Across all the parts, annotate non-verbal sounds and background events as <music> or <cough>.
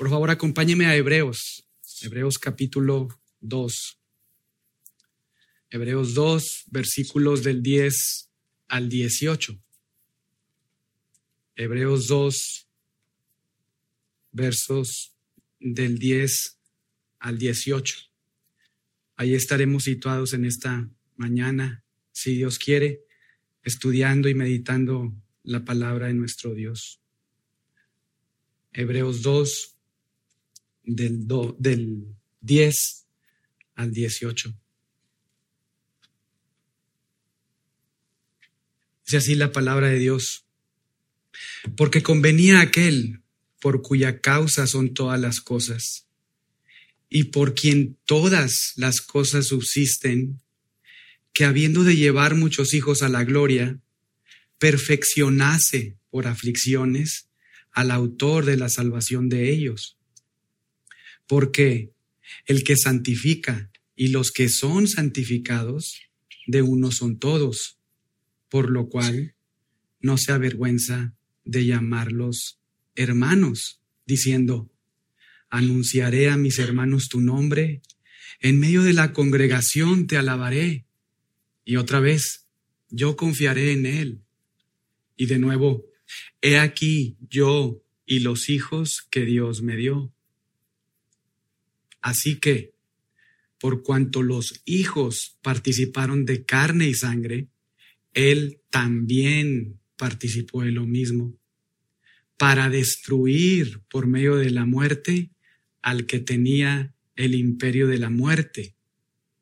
Por favor, acompáñeme a Hebreos, Hebreos capítulo 2. Hebreos 2, versículos del 10 al 18. Hebreos 2, versos del 10 al 18. Ahí estaremos situados en esta mañana, si Dios quiere, estudiando y meditando la palabra de nuestro Dios. Hebreos 2, del, del 10 al 18. Dice así la palabra de Dios. Porque convenía aquel por cuya causa son todas las cosas, y por quien todas las cosas subsisten, que habiendo de llevar muchos hijos a la gloria, perfeccionase por aflicciones al autor de la salvación de ellos. Porque el que santifica y los que son santificados, de uno son todos, por lo cual no se avergüenza de llamarlos hermanos, diciendo, anunciaré a mis hermanos tu nombre, en medio de la congregación te alabaré. Y otra vez, yo confiaré en él. Y de nuevo, he aquí yo y los hijos que Dios me dio. Así que, por cuanto los hijos participaron de carne y sangre, él también participó de lo mismo, para destruir por medio de la muerte al que tenía el imperio de la muerte,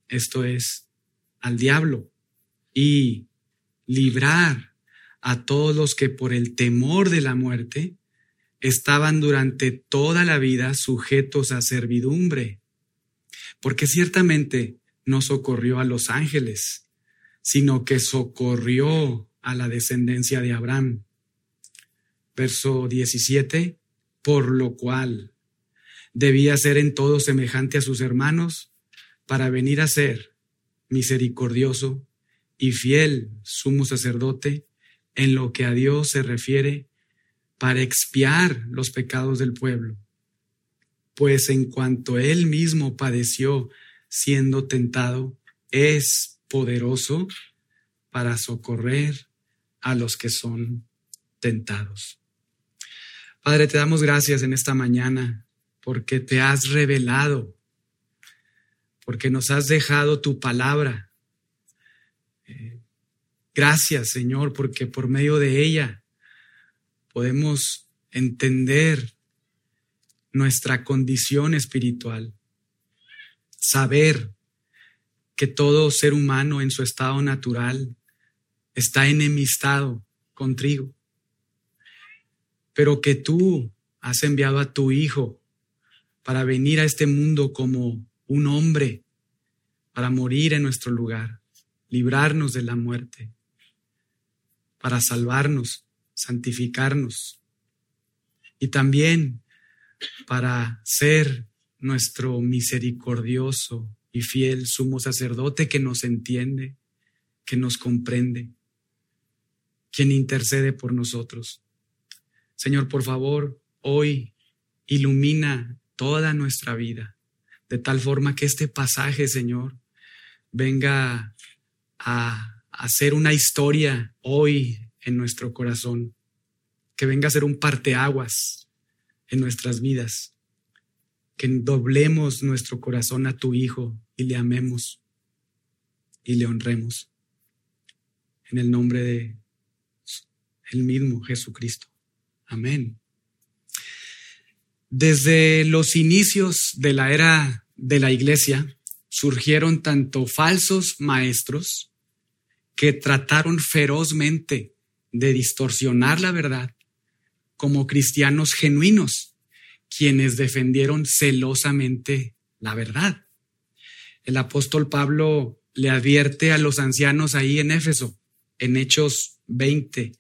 esto es, al diablo, y librar a todos los que por el temor de la muerte estaban durante toda la vida sujetos a servidumbre, porque ciertamente no socorrió a los ángeles, sino que socorrió a la descendencia de Abraham. Verso 17, por lo cual debía ser en todo semejante a sus hermanos para venir a ser misericordioso y fiel sumo sacerdote en lo que a Dios se refiere para expiar los pecados del pueblo. Pues en cuanto él mismo padeció siendo tentado, es poderoso para socorrer a los que son tentados. Padre, te damos gracias en esta mañana porque te has revelado, porque nos has dejado tu palabra. Eh, gracias, Señor, porque por medio de ella podemos entender nuestra condición espiritual, saber que todo ser humano en su estado natural está enemistado contigo, pero que tú has enviado a tu Hijo para venir a este mundo como un hombre, para morir en nuestro lugar, librarnos de la muerte, para salvarnos santificarnos y también para ser nuestro misericordioso y fiel sumo sacerdote que nos entiende, que nos comprende, quien intercede por nosotros. Señor, por favor, hoy ilumina toda nuestra vida, de tal forma que este pasaje, Señor, venga a hacer una historia hoy en nuestro corazón, que venga a ser un parteaguas en nuestras vidas, que doblemos nuestro corazón a tu Hijo y le amemos y le honremos. En el nombre de el mismo Jesucristo. Amén. Desde los inicios de la era de la iglesia surgieron tanto falsos maestros que trataron ferozmente de distorsionar la verdad como cristianos genuinos, quienes defendieron celosamente la verdad. El apóstol Pablo le advierte a los ancianos ahí en Éfeso, en Hechos 20,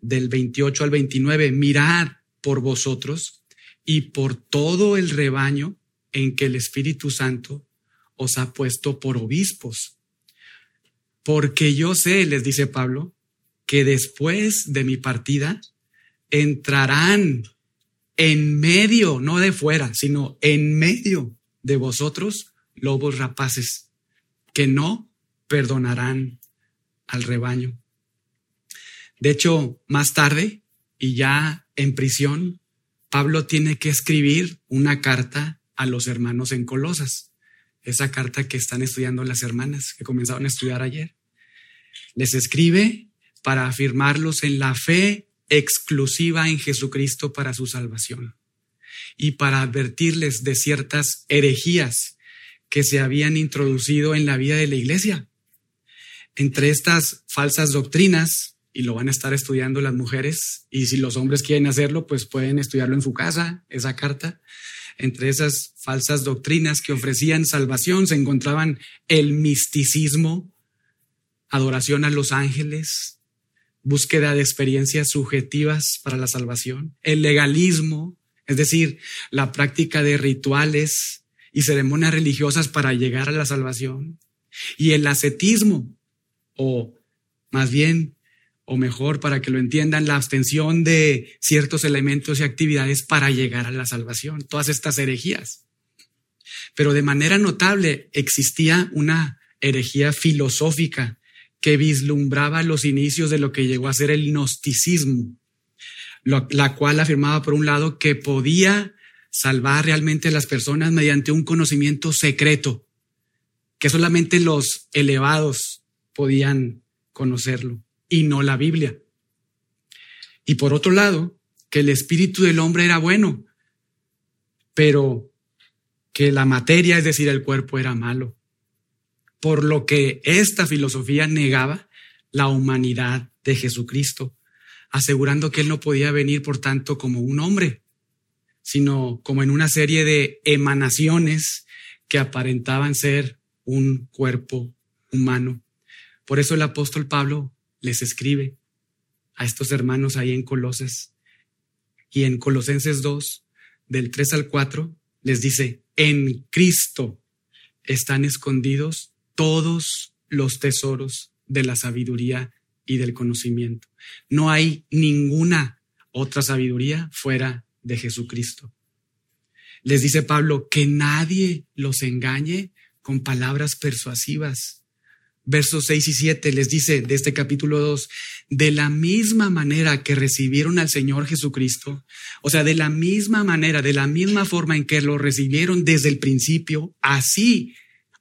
del 28 al 29, mirad por vosotros y por todo el rebaño en que el Espíritu Santo os ha puesto por obispos. Porque yo sé, les dice Pablo, que después de mi partida entrarán en medio, no de fuera, sino en medio de vosotros lobos rapaces, que no perdonarán al rebaño. De hecho, más tarde, y ya en prisión, Pablo tiene que escribir una carta a los hermanos en Colosas, esa carta que están estudiando las hermanas, que comenzaron a estudiar ayer. Les escribe para afirmarlos en la fe exclusiva en Jesucristo para su salvación y para advertirles de ciertas herejías que se habían introducido en la vida de la iglesia. Entre estas falsas doctrinas, y lo van a estar estudiando las mujeres, y si los hombres quieren hacerlo, pues pueden estudiarlo en su casa, esa carta. Entre esas falsas doctrinas que ofrecían salvación se encontraban el misticismo, adoración a los ángeles, búsqueda de experiencias subjetivas para la salvación, el legalismo, es decir, la práctica de rituales y ceremonias religiosas para llegar a la salvación, y el ascetismo, o más bien, o mejor, para que lo entiendan, la abstención de ciertos elementos y actividades para llegar a la salvación, todas estas herejías. Pero de manera notable existía una herejía filosófica que vislumbraba los inicios de lo que llegó a ser el gnosticismo, la cual afirmaba, por un lado, que podía salvar realmente a las personas mediante un conocimiento secreto, que solamente los elevados podían conocerlo y no la Biblia. Y por otro lado, que el espíritu del hombre era bueno, pero que la materia, es decir, el cuerpo era malo. Por lo que esta filosofía negaba la humanidad de Jesucristo asegurando que él no podía venir, por tanto, como un hombre, sino como en una serie de emanaciones que aparentaban ser un cuerpo humano. Por eso el apóstol Pablo les escribe a estos hermanos ahí en Colosas y en Colosenses 2, del 3 al 4, les dice, en Cristo están escondidos todos los tesoros de la sabiduría y del conocimiento. No hay ninguna otra sabiduría fuera de Jesucristo. Les dice Pablo que nadie los engañe con palabras persuasivas. Versos 6 y 7 les dice de este capítulo 2, de la misma manera que recibieron al Señor Jesucristo, o sea, de la misma manera, de la misma forma en que lo recibieron desde el principio, así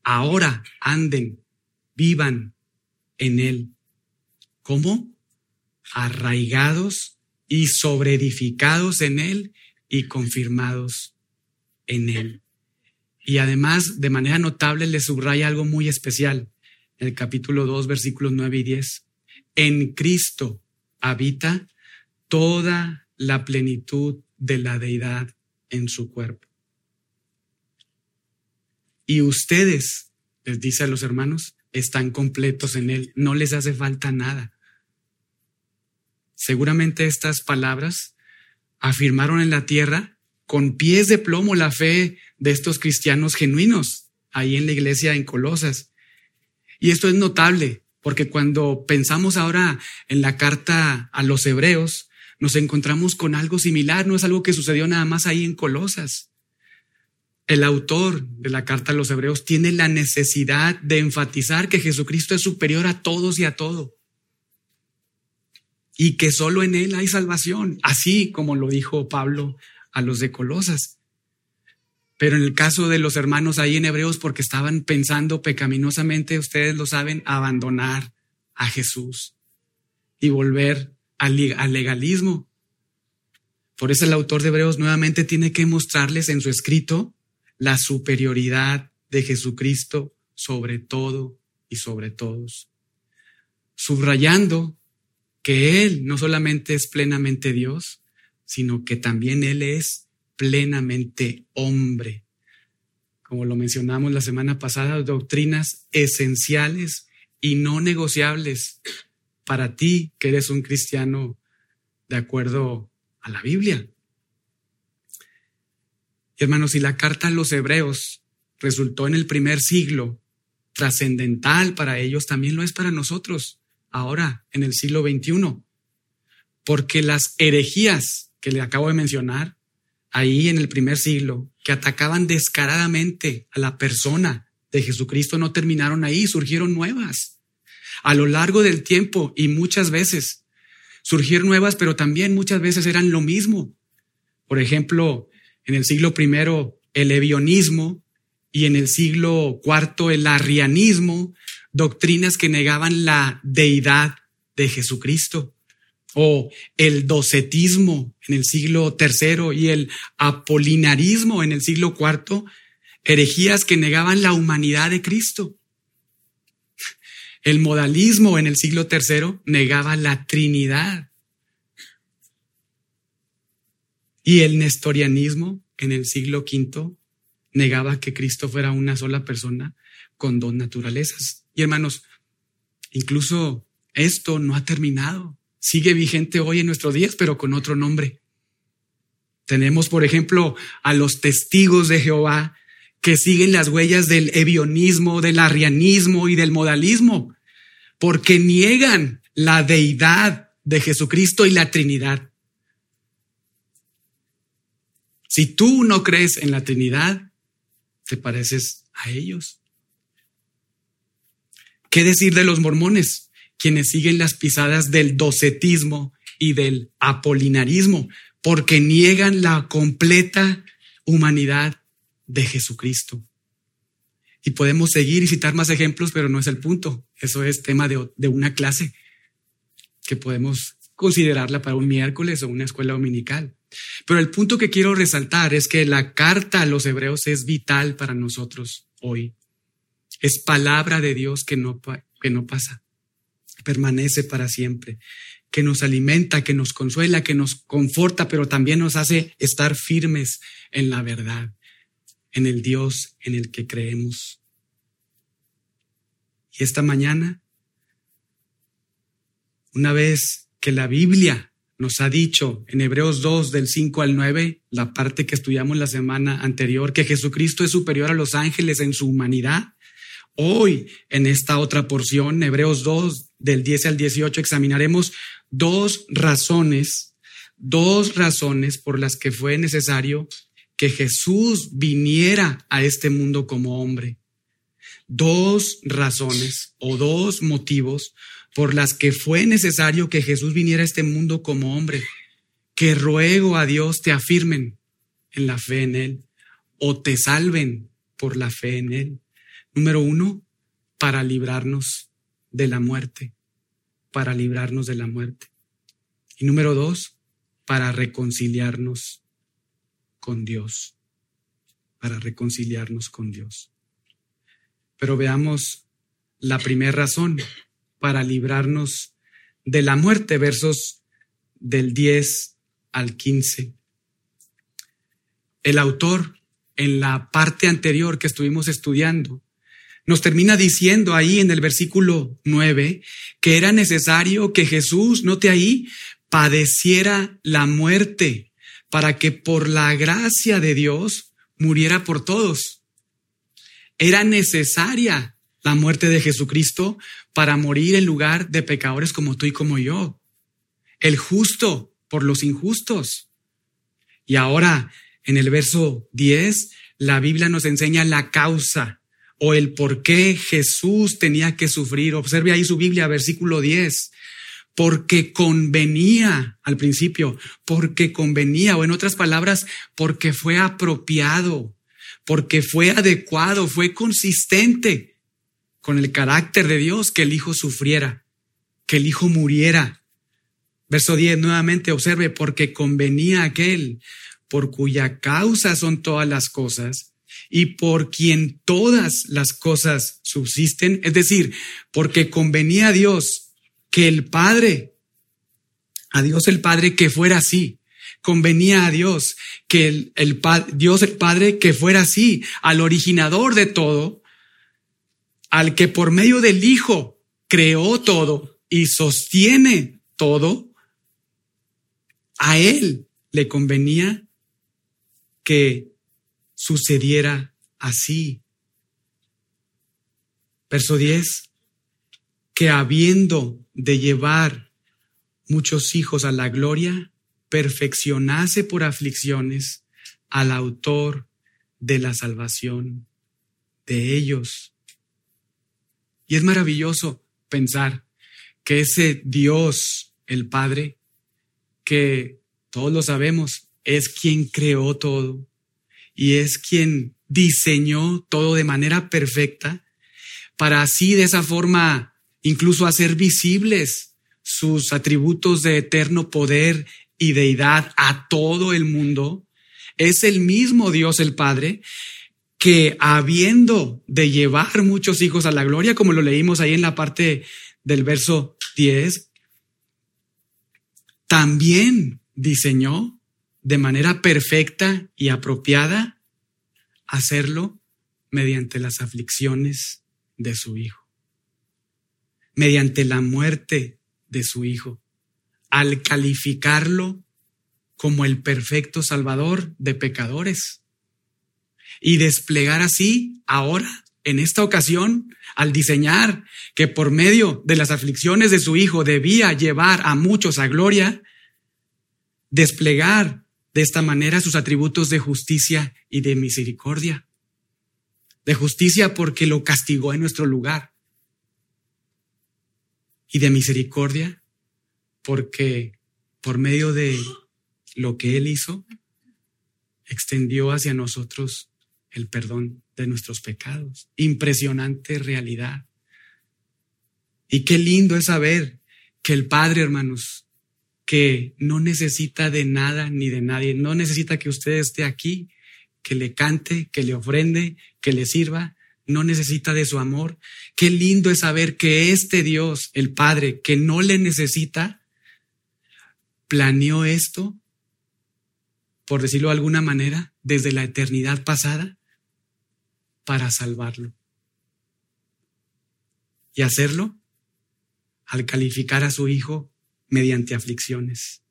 ahora anden, vivan en Él. ¿Cómo? Arraigados y sobreedificados en Él y confirmados en Él. Y además, de manera notable, le subraya algo muy especial en el capítulo 2, versículos 9 y 10. En Cristo habita toda la plenitud de la deidad en su cuerpo. Y ustedes, les dice a los hermanos, están completos en Él, no les hace falta nada. Seguramente estas palabras afirmaron en la tierra con pies de plomo la fe de estos cristianos genuinos ahí en la iglesia en Colosas. Y esto es notable porque cuando pensamos ahora en la carta a los hebreos, nos encontramos con algo similar, no es algo que sucedió nada más ahí en Colosas. El autor de la carta a los hebreos tiene la necesidad de enfatizar que Jesucristo es superior a todos y a todo y que solo en Él hay salvación, así como lo dijo Pablo a los de Colosas. Pero en el caso de los hermanos ahí en Hebreos, porque estaban pensando pecaminosamente, ustedes lo saben, abandonar a Jesús y volver al, legalismo. Por eso el autor de Hebreos nuevamente tiene que mostrarles en su escrito la superioridad de Jesucristo sobre todo y sobre todos, subrayando que Él no solamente es plenamente Dios, sino que también Él es plenamente hombre. Como lo mencionamos la semana pasada, doctrinas esenciales y no negociables para ti que eres un cristiano de acuerdo a la Biblia. Hermanos, si la carta a los hebreos resultó en el primer siglo trascendental para ellos, también lo es para nosotros ahora en el siglo XXI, porque las herejías que le acabo de mencionar ahí en el primer siglo que atacaban descaradamente a la persona de Jesucristo no terminaron ahí, surgieron nuevas. A lo largo del tiempo y muchas veces surgieron nuevas, pero también muchas veces eran lo mismo. Por ejemplo, en el siglo I, el evionismo y en el siglo IV, el arrianismo, doctrinas que negaban la deidad de Jesucristo o el docetismo en el siglo III y el apolinarismo en el siglo IV, herejías que negaban la humanidad de Cristo. El modalismo en el siglo III negaba la Trinidad. Y el nestorianismo en el siglo V negaba que Cristo fuera una sola persona con dos naturalezas. Y hermanos, incluso esto no ha terminado sigue vigente hoy en nuestros días, pero con otro nombre. Tenemos, por ejemplo, a los testigos de Jehová que siguen las huellas del evionismo, del arrianismo y del modalismo, porque niegan la deidad de Jesucristo y la Trinidad. Si tú no crees en la Trinidad, te pareces a ellos. ¿Qué decir de los mormones? quienes siguen las pisadas del docetismo y del apolinarismo, porque niegan la completa humanidad de Jesucristo. Y podemos seguir y citar más ejemplos, pero no es el punto. Eso es tema de, de una clase que podemos considerarla para un miércoles o una escuela dominical. Pero el punto que quiero resaltar es que la carta a los hebreos es vital para nosotros hoy. Es palabra de Dios que no, que no pasa permanece para siempre, que nos alimenta, que nos consuela, que nos conforta, pero también nos hace estar firmes en la verdad, en el Dios en el que creemos. Y esta mañana, una vez que la Biblia nos ha dicho en Hebreos 2 del 5 al 9, la parte que estudiamos la semana anterior, que Jesucristo es superior a los ángeles en su humanidad, Hoy, en esta otra porción, Hebreos 2, del 10 al 18, examinaremos dos razones, dos razones por las que fue necesario que Jesús viniera a este mundo como hombre. Dos razones o dos motivos por las que fue necesario que Jesús viniera a este mundo como hombre, que ruego a Dios te afirmen en la fe en Él o te salven por la fe en Él. Número uno, para librarnos de la muerte, para librarnos de la muerte. Y número dos, para reconciliarnos con Dios, para reconciliarnos con Dios. Pero veamos la primera razón, para librarnos de la muerte, versos del 10 al 15. El autor, en la parte anterior que estuvimos estudiando, nos termina diciendo ahí en el versículo 9 que era necesario que Jesús, note ahí, padeciera la muerte para que por la gracia de Dios muriera por todos. Era necesaria la muerte de Jesucristo para morir en lugar de pecadores como tú y como yo. El justo por los injustos. Y ahora, en el verso 10, la Biblia nos enseña la causa o el por qué Jesús tenía que sufrir. Observe ahí su Biblia, versículo 10. Porque convenía al principio, porque convenía, o en otras palabras, porque fue apropiado, porque fue adecuado, fue consistente con el carácter de Dios que el Hijo sufriera, que el Hijo muriera. Verso 10 nuevamente, observe, porque convenía aquel por cuya causa son todas las cosas y por quien todas las cosas subsisten, es decir, porque convenía a Dios que el Padre, a Dios el Padre que fuera así, convenía a Dios que el, el Dios el Padre que fuera así, al originador de todo, al que por medio del Hijo creó todo y sostiene todo, a Él le convenía que sucediera así. Verso 10, que habiendo de llevar muchos hijos a la gloria, perfeccionase por aflicciones al autor de la salvación de ellos. Y es maravilloso pensar que ese Dios, el Padre, que todos lo sabemos, es quien creó todo y es quien diseñó todo de manera perfecta para así de esa forma incluso hacer visibles sus atributos de eterno poder y deidad a todo el mundo, es el mismo Dios el Padre que habiendo de llevar muchos hijos a la gloria, como lo leímos ahí en la parte del verso 10, también diseñó de manera perfecta y apropiada hacerlo mediante las aflicciones de su Hijo, mediante la muerte de su Hijo, al calificarlo como el perfecto Salvador de pecadores y desplegar así ahora, en esta ocasión, al diseñar que por medio de las aflicciones de su Hijo debía llevar a muchos a gloria, desplegar de esta manera sus atributos de justicia y de misericordia. De justicia porque lo castigó en nuestro lugar. Y de misericordia porque por medio de lo que Él hizo, extendió hacia nosotros el perdón de nuestros pecados. Impresionante realidad. Y qué lindo es saber que el Padre, hermanos, que no necesita de nada ni de nadie, no necesita que usted esté aquí, que le cante, que le ofrende, que le sirva, no necesita de su amor. Qué lindo es saber que este Dios, el Padre, que no le necesita, planeó esto, por decirlo de alguna manera, desde la eternidad pasada para salvarlo. Y hacerlo al calificar a su hijo mediante aflicciones.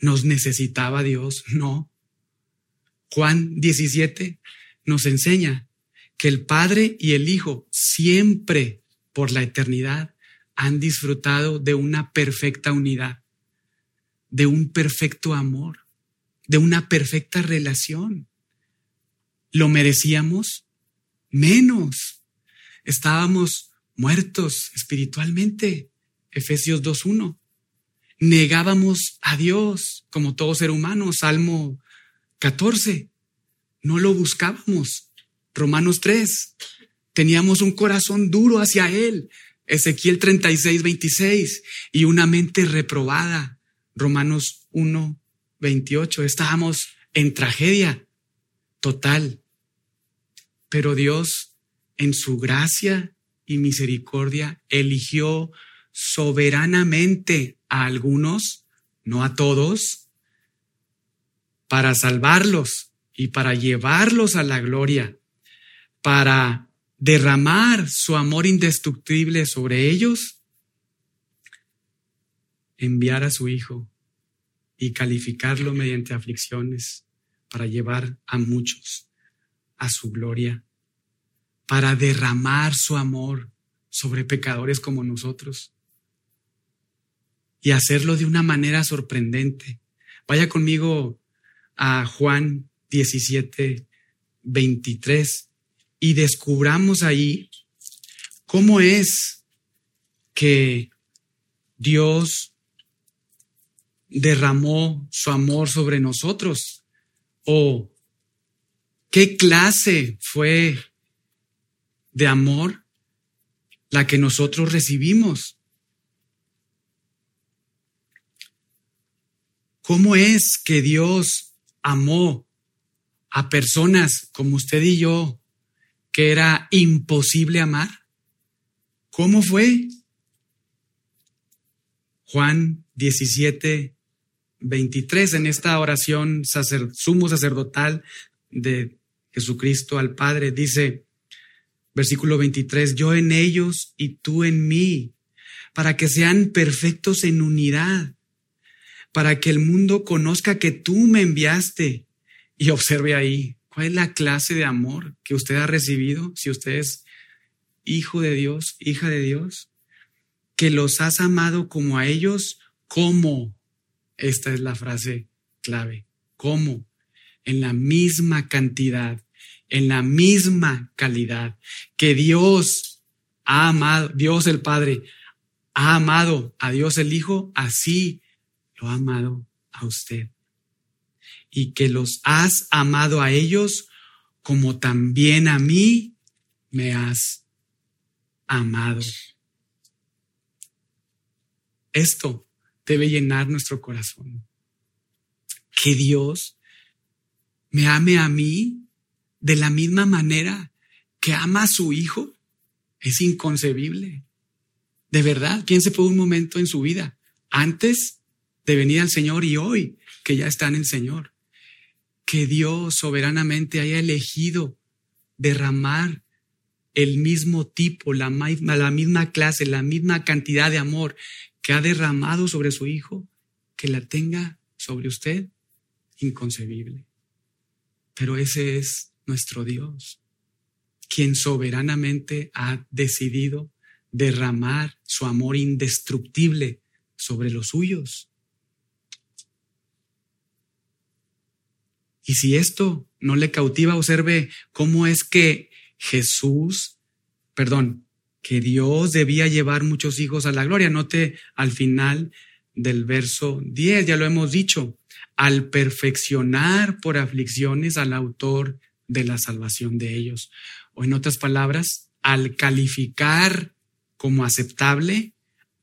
¿Nos necesitaba Dios? No. Juan 17 nos enseña que el Padre y el Hijo siempre por la eternidad han disfrutado de una perfecta unidad, de un perfecto amor, de una perfecta relación. ¿Lo merecíamos? Menos. Estábamos muertos espiritualmente. Efesios 2.1. Negábamos a Dios como todo ser humano. Salmo 14. No lo buscábamos. Romanos 3. Teníamos un corazón duro hacia Él. Ezequiel 36, 26. Y una mente reprobada. Romanos 1, 28. Estábamos en tragedia total. Pero Dios, en su gracia y misericordia, eligió soberanamente a algunos, no a todos, para salvarlos y para llevarlos a la gloria, para derramar su amor indestructible sobre ellos, enviar a su Hijo y calificarlo mediante aflicciones para llevar a muchos a su gloria, para derramar su amor sobre pecadores como nosotros y hacerlo de una manera sorprendente. Vaya conmigo a Juan 17, 23 y descubramos ahí cómo es que Dios derramó su amor sobre nosotros o qué clase fue de amor la que nosotros recibimos. ¿Cómo es que Dios amó a personas como usted y yo que era imposible amar? ¿Cómo fue? Juan 17, 23, en esta oración sumo sacerdotal de Jesucristo al Padre, dice, versículo 23, yo en ellos y tú en mí, para que sean perfectos en unidad para que el mundo conozca que tú me enviaste. Y observe ahí, ¿cuál es la clase de amor que usted ha recibido si usted es hijo de Dios, hija de Dios? Que los has amado como a ellos, como. Esta es la frase clave. ¿Cómo? En la misma cantidad, en la misma calidad que Dios ha amado, Dios el Padre ha amado a Dios el Hijo, así lo ha amado a usted. Y que los has amado a ellos como también a mí me has amado. Esto debe llenar nuestro corazón. Que Dios me ame a mí de la misma manera que ama a su hijo es inconcebible. De verdad, piense por un momento en su vida, antes de venir al Señor y hoy que ya está en el Señor. Que Dios soberanamente haya elegido derramar el mismo tipo, la, la misma clase, la misma cantidad de amor que ha derramado sobre su Hijo, que la tenga sobre usted, inconcebible. Pero ese es nuestro Dios, quien soberanamente ha decidido derramar su amor indestructible sobre los suyos. Y si esto no le cautiva, observe cómo es que Jesús, perdón, que Dios debía llevar muchos hijos a la gloria. Note al final del verso 10, ya lo hemos dicho, al perfeccionar por aflicciones al autor de la salvación de ellos. O en otras palabras, al calificar como aceptable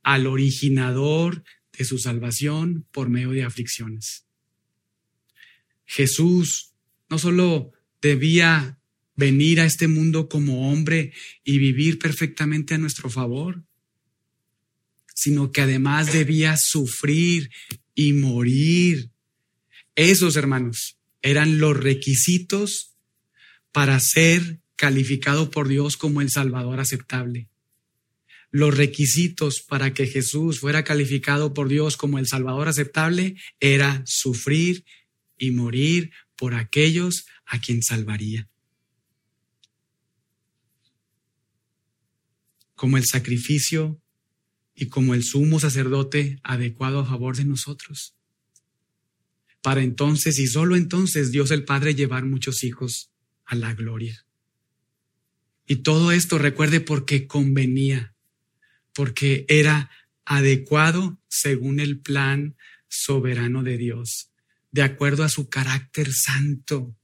al originador de su salvación por medio de aflicciones. Jesús no solo debía venir a este mundo como hombre y vivir perfectamente a nuestro favor, sino que además debía sufrir y morir. Esos, hermanos, eran los requisitos para ser calificado por Dios como el Salvador aceptable. Los requisitos para que Jesús fuera calificado por Dios como el Salvador aceptable era sufrir y morir por aquellos a quien salvaría. Como el sacrificio y como el sumo sacerdote adecuado a favor de nosotros. Para entonces y solo entonces Dios el Padre llevar muchos hijos a la gloria. Y todo esto recuerde porque convenía, porque era adecuado según el plan soberano de Dios, de acuerdo a su carácter santo,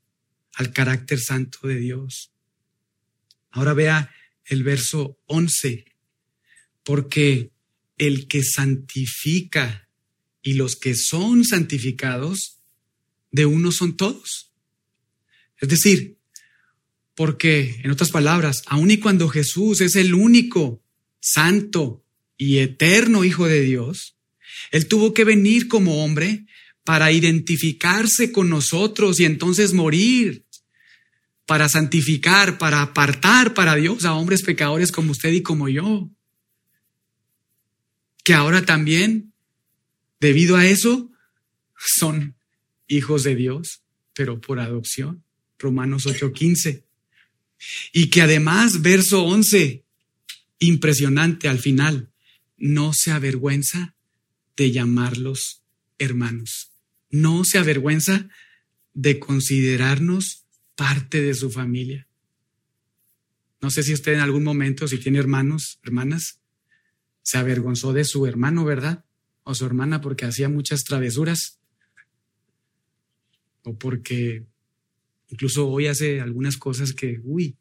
al carácter santo de Dios. Ahora vea el verso 11, porque el que santifica y los que son santificados, de uno son todos. Es decir, porque, en otras palabras, aun y cuando Jesús es el único santo y eterno Hijo de Dios, Él tuvo que venir como hombre para identificarse con nosotros y entonces morir para santificar, para apartar para Dios a hombres pecadores como usted y como yo. Que ahora también, debido a eso, <laughs> son hijos de Dios, pero por adopción. Romanos 8:15. Y que además, verso 11, impresionante al final, no se avergüenza de llamarlos hermanos. No se avergüenza de considerarnos parte de su familia. No sé si usted en algún momento, si tiene hermanos, hermanas, se avergonzó de su hermano, ¿verdad? O su hermana porque hacía muchas travesuras. O porque incluso hoy hace algunas cosas que, uy,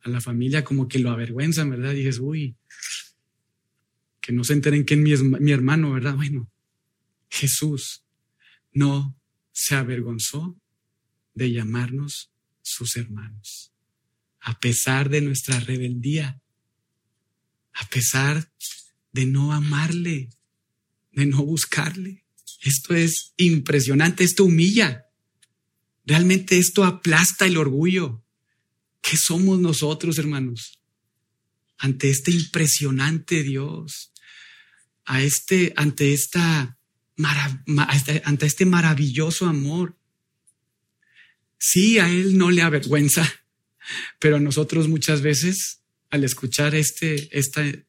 a la familia como que lo avergüenzan, ¿verdad? Y dices, uy, que no se enteren que es mi, mi hermano, ¿verdad? Bueno, Jesús no se avergonzó de llamarnos sus hermanos. A pesar de nuestra rebeldía, a pesar de no amarle, de no buscarle. Esto es impresionante, esto humilla. Realmente esto aplasta el orgullo. ¿Qué somos nosotros, hermanos? Ante este impresionante Dios, a este, ante esta, ante este maravilloso amor Sí, a él no le avergüenza, pero nosotros muchas veces al escuchar este, este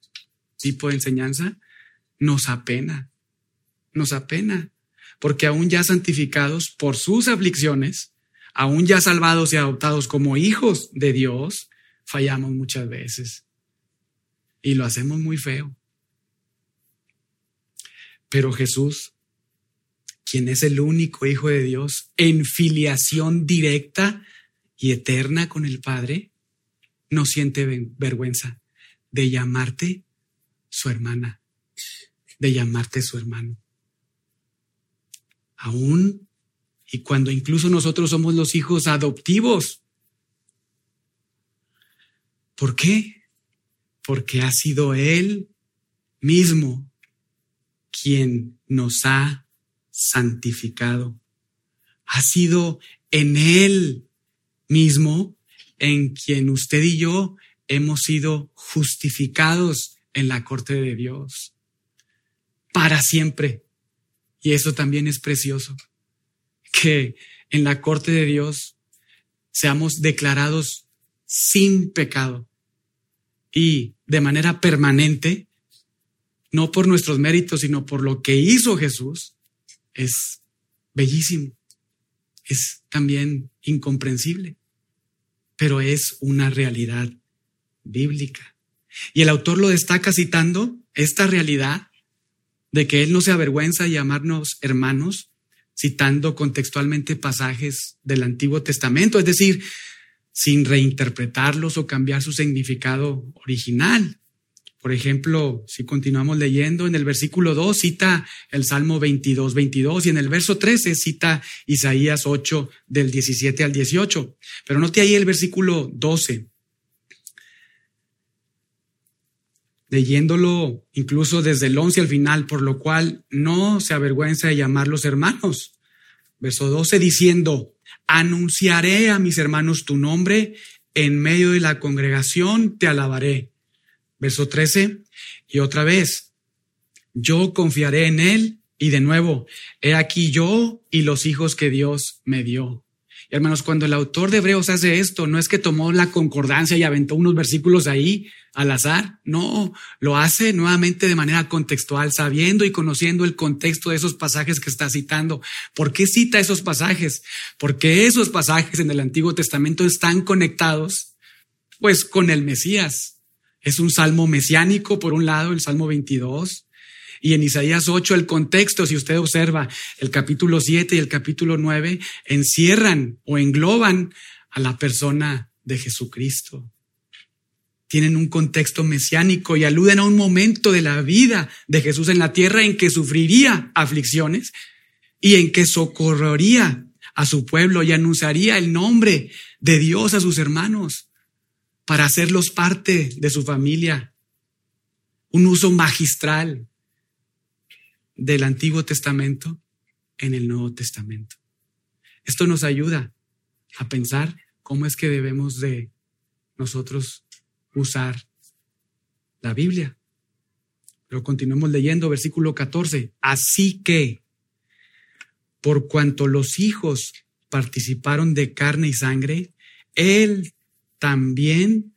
tipo de enseñanza nos apena, nos apena, porque aún ya santificados por sus aflicciones, aún ya salvados y adoptados como hijos de Dios, fallamos muchas veces. Y lo hacemos muy feo. Pero Jesús, quien es el único Hijo de Dios, en filiación directa y eterna con el Padre, no siente vergüenza de llamarte su hermana, de llamarte su hermano. Aún y cuando incluso nosotros somos los hijos adoptivos. ¿Por qué? Porque ha sido Él mismo quien nos ha santificado. Ha sido en Él mismo en quien usted y yo hemos sido justificados en la corte de Dios para siempre. Y eso también es precioso, que en la corte de Dios seamos declarados sin pecado y de manera permanente, no por nuestros méritos, sino por lo que hizo Jesús, es bellísimo, es también incomprensible, pero es una realidad bíblica. Y el autor lo destaca citando esta realidad de que él no se avergüenza de llamarnos hermanos, citando contextualmente pasajes del Antiguo Testamento, es decir, sin reinterpretarlos o cambiar su significado original. Por ejemplo, si continuamos leyendo, en el versículo 2 cita el Salmo 22, 22 y en el verso 13 cita Isaías 8 del 17 al 18. Pero note ahí el versículo 12. leyéndolo incluso desde el 11 al final, por lo cual no se avergüenza de llamarlos hermanos. Verso 12 diciendo, anunciaré a mis hermanos tu nombre, en medio de la congregación te alabaré. Verso 13, y otra vez, yo confiaré en él, y de nuevo, he aquí yo y los hijos que Dios me dio. Y hermanos, cuando el autor de Hebreos hace esto, no es que tomó la concordancia y aventó unos versículos ahí al azar, no, lo hace nuevamente de manera contextual, sabiendo y conociendo el contexto de esos pasajes que está citando. ¿Por qué cita esos pasajes? Porque esos pasajes en el Antiguo Testamento están conectados, pues, con el Mesías. Es un salmo mesiánico, por un lado, el Salmo 22, y en Isaías 8 el contexto, si usted observa el capítulo 7 y el capítulo 9, encierran o engloban a la persona de Jesucristo. Tienen un contexto mesiánico y aluden a un momento de la vida de Jesús en la tierra en que sufriría aflicciones y en que socorrería a su pueblo y anunciaría el nombre de Dios a sus hermanos para hacerlos parte de su familia. Un uso magistral del Antiguo Testamento en el Nuevo Testamento. Esto nos ayuda a pensar cómo es que debemos de nosotros usar la Biblia. Pero continuemos leyendo versículo 14. Así que, por cuanto los hijos participaron de carne y sangre, Él también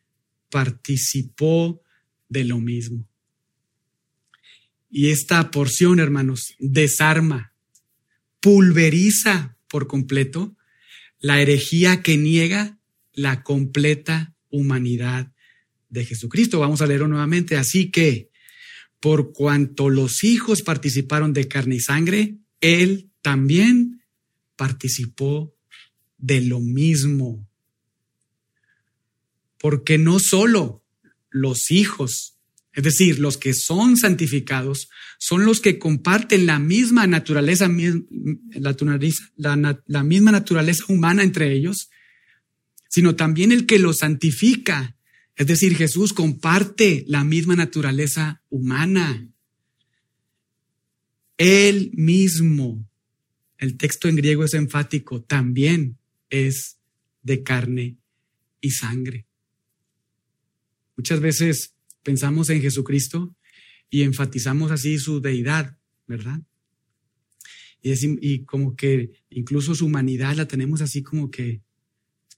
participó de lo mismo. Y esta porción, hermanos, desarma, pulveriza por completo la herejía que niega la completa humanidad de Jesucristo. Vamos a leerlo nuevamente. Así que, por cuanto los hijos participaron de carne y sangre, Él también participó de lo mismo. Porque no solo los hijos es decir, los que son santificados son los que comparten la misma naturaleza, la, la misma naturaleza humana entre ellos, sino también el que los santifica. Es decir, Jesús comparte la misma naturaleza humana. Él mismo, el texto en griego es enfático, también es de carne y sangre. Muchas veces pensamos en Jesucristo y enfatizamos así su deidad, ¿verdad? Y, y como que incluso su humanidad la tenemos así como que,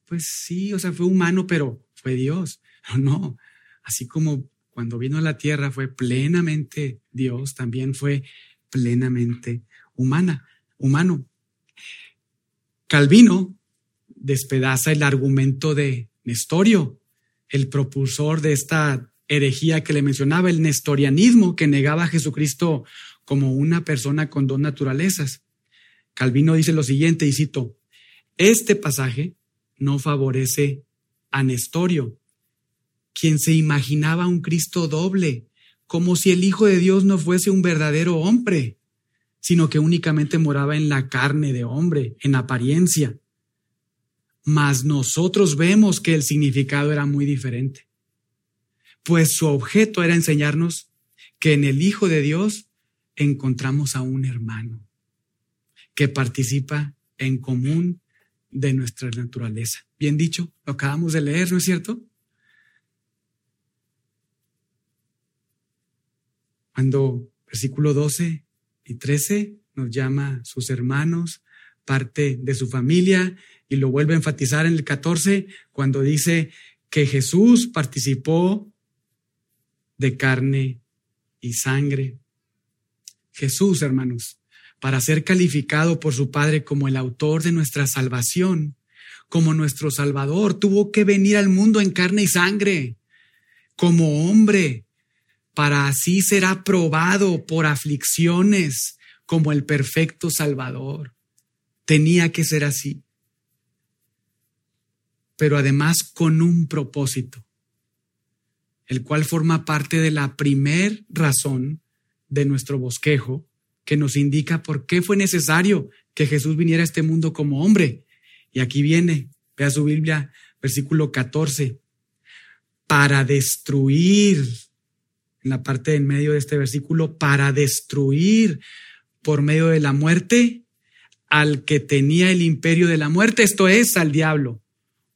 pues sí, o sea, fue humano, pero fue Dios. <laughs> No, así como cuando vino a la tierra fue plenamente Dios, también fue plenamente humana, humano. Calvino despedaza el argumento de Nestorio, el propulsor de esta herejía que le mencionaba, el nestorianismo que negaba a Jesucristo como una persona con dos naturalezas. Calvino dice lo siguiente, y cito, este pasaje no favorece a Nestorio, quien se imaginaba un Cristo doble, como si el Hijo de Dios no fuese un verdadero hombre, sino que únicamente moraba en la carne de hombre, en apariencia. Mas nosotros vemos que el significado era muy diferente, pues su objeto era enseñarnos que en el Hijo de Dios encontramos a un hermano que participa en común de nuestra naturaleza. Bien dicho, lo acabamos de leer, ¿no es cierto? Cuando versículo 12 y 13 nos llama sus hermanos, parte de su familia, y lo vuelve a enfatizar en el 14 cuando dice que Jesús participó de carne y sangre. Jesús, hermanos, para ser calificado por su Padre como el autor de nuestra salvación, como nuestro Salvador, tuvo que venir al mundo en carne y sangre, como hombre, para así ser aprobado por aflicciones como el perfecto Salvador. Tenía que ser así. Pero además con un propósito, el cual forma parte de la primer razón de nuestro bosquejo, que nos indica por qué fue necesario que Jesús viniera a este mundo como hombre. Y aquí viene, vea su Biblia, versículo 14, para destruir en la parte en medio de este versículo, para destruir por medio de la muerte al que tenía el imperio de la muerte, esto es, al diablo.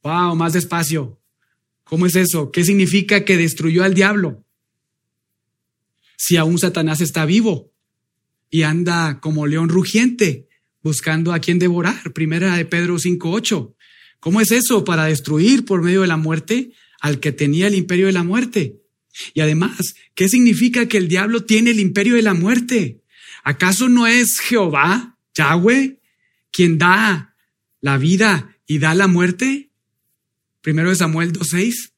Wow, más despacio. ¿Cómo es eso? ¿Qué significa que destruyó al diablo? Si aún Satanás está vivo y anda como león rugiente buscando a quien devorar. Primera de Pedro 5.8. ¿Cómo es eso? Para destruir por medio de la muerte al que tenía el imperio de la muerte. Y además, ¿qué significa que el diablo tiene el imperio de la muerte? ¿Acaso no es Jehová, Yahweh, quien da la vida y da la muerte? Primero de Samuel 2.6.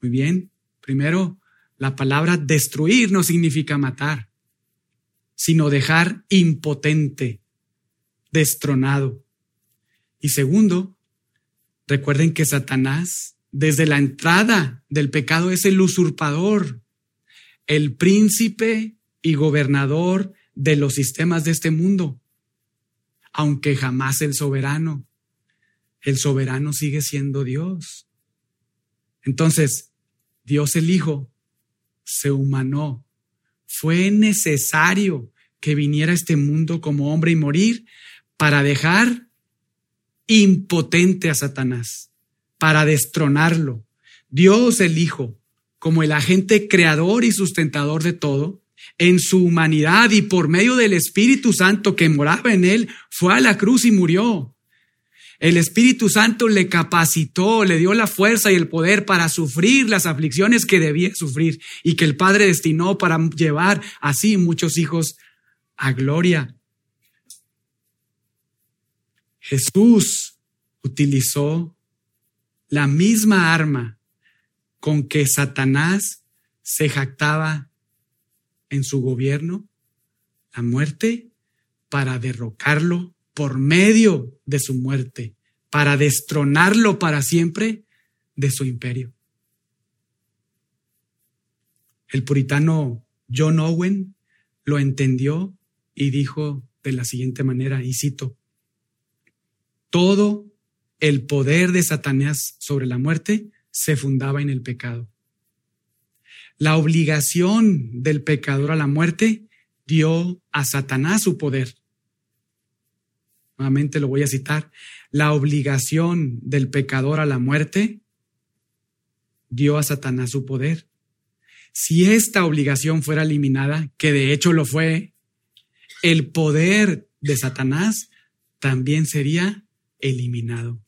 Muy bien. Primero, la palabra destruir no significa matar, sino dejar impotente, destronado. Y segundo, recuerden que Satanás desde la entrada del pecado es el usurpador, el príncipe y gobernador de los sistemas de este mundo, aunque jamás el soberano. El soberano sigue siendo Dios. Entonces, Dios el Hijo se humanó. Fue necesario que viniera a este mundo como hombre y morir para dejar impotente a Satanás para destronarlo. Dios el Hijo, como el agente creador y sustentador de todo, en su humanidad y por medio del Espíritu Santo que moraba en él, fue a la cruz y murió. El Espíritu Santo le capacitó, le dio la fuerza y el poder para sufrir las aflicciones que debía sufrir y que el Padre destinó para llevar así muchos hijos a gloria. Jesús utilizó la misma arma con que Satanás se jactaba en su gobierno, la muerte, para derrocarlo por medio de su muerte, para destronarlo para siempre de su imperio. El puritano John Owen lo entendió y dijo de la siguiente manera, y cito, todo el poder de Satanás sobre la muerte se fundaba en el pecado. La obligación del pecador a la muerte dio a Satanás su poder. Nuevamente lo voy a citar. La obligación del pecador a la muerte dio a Satanás su poder. Si esta obligación fuera eliminada, que de hecho lo fue, el poder de Satanás también sería eliminado.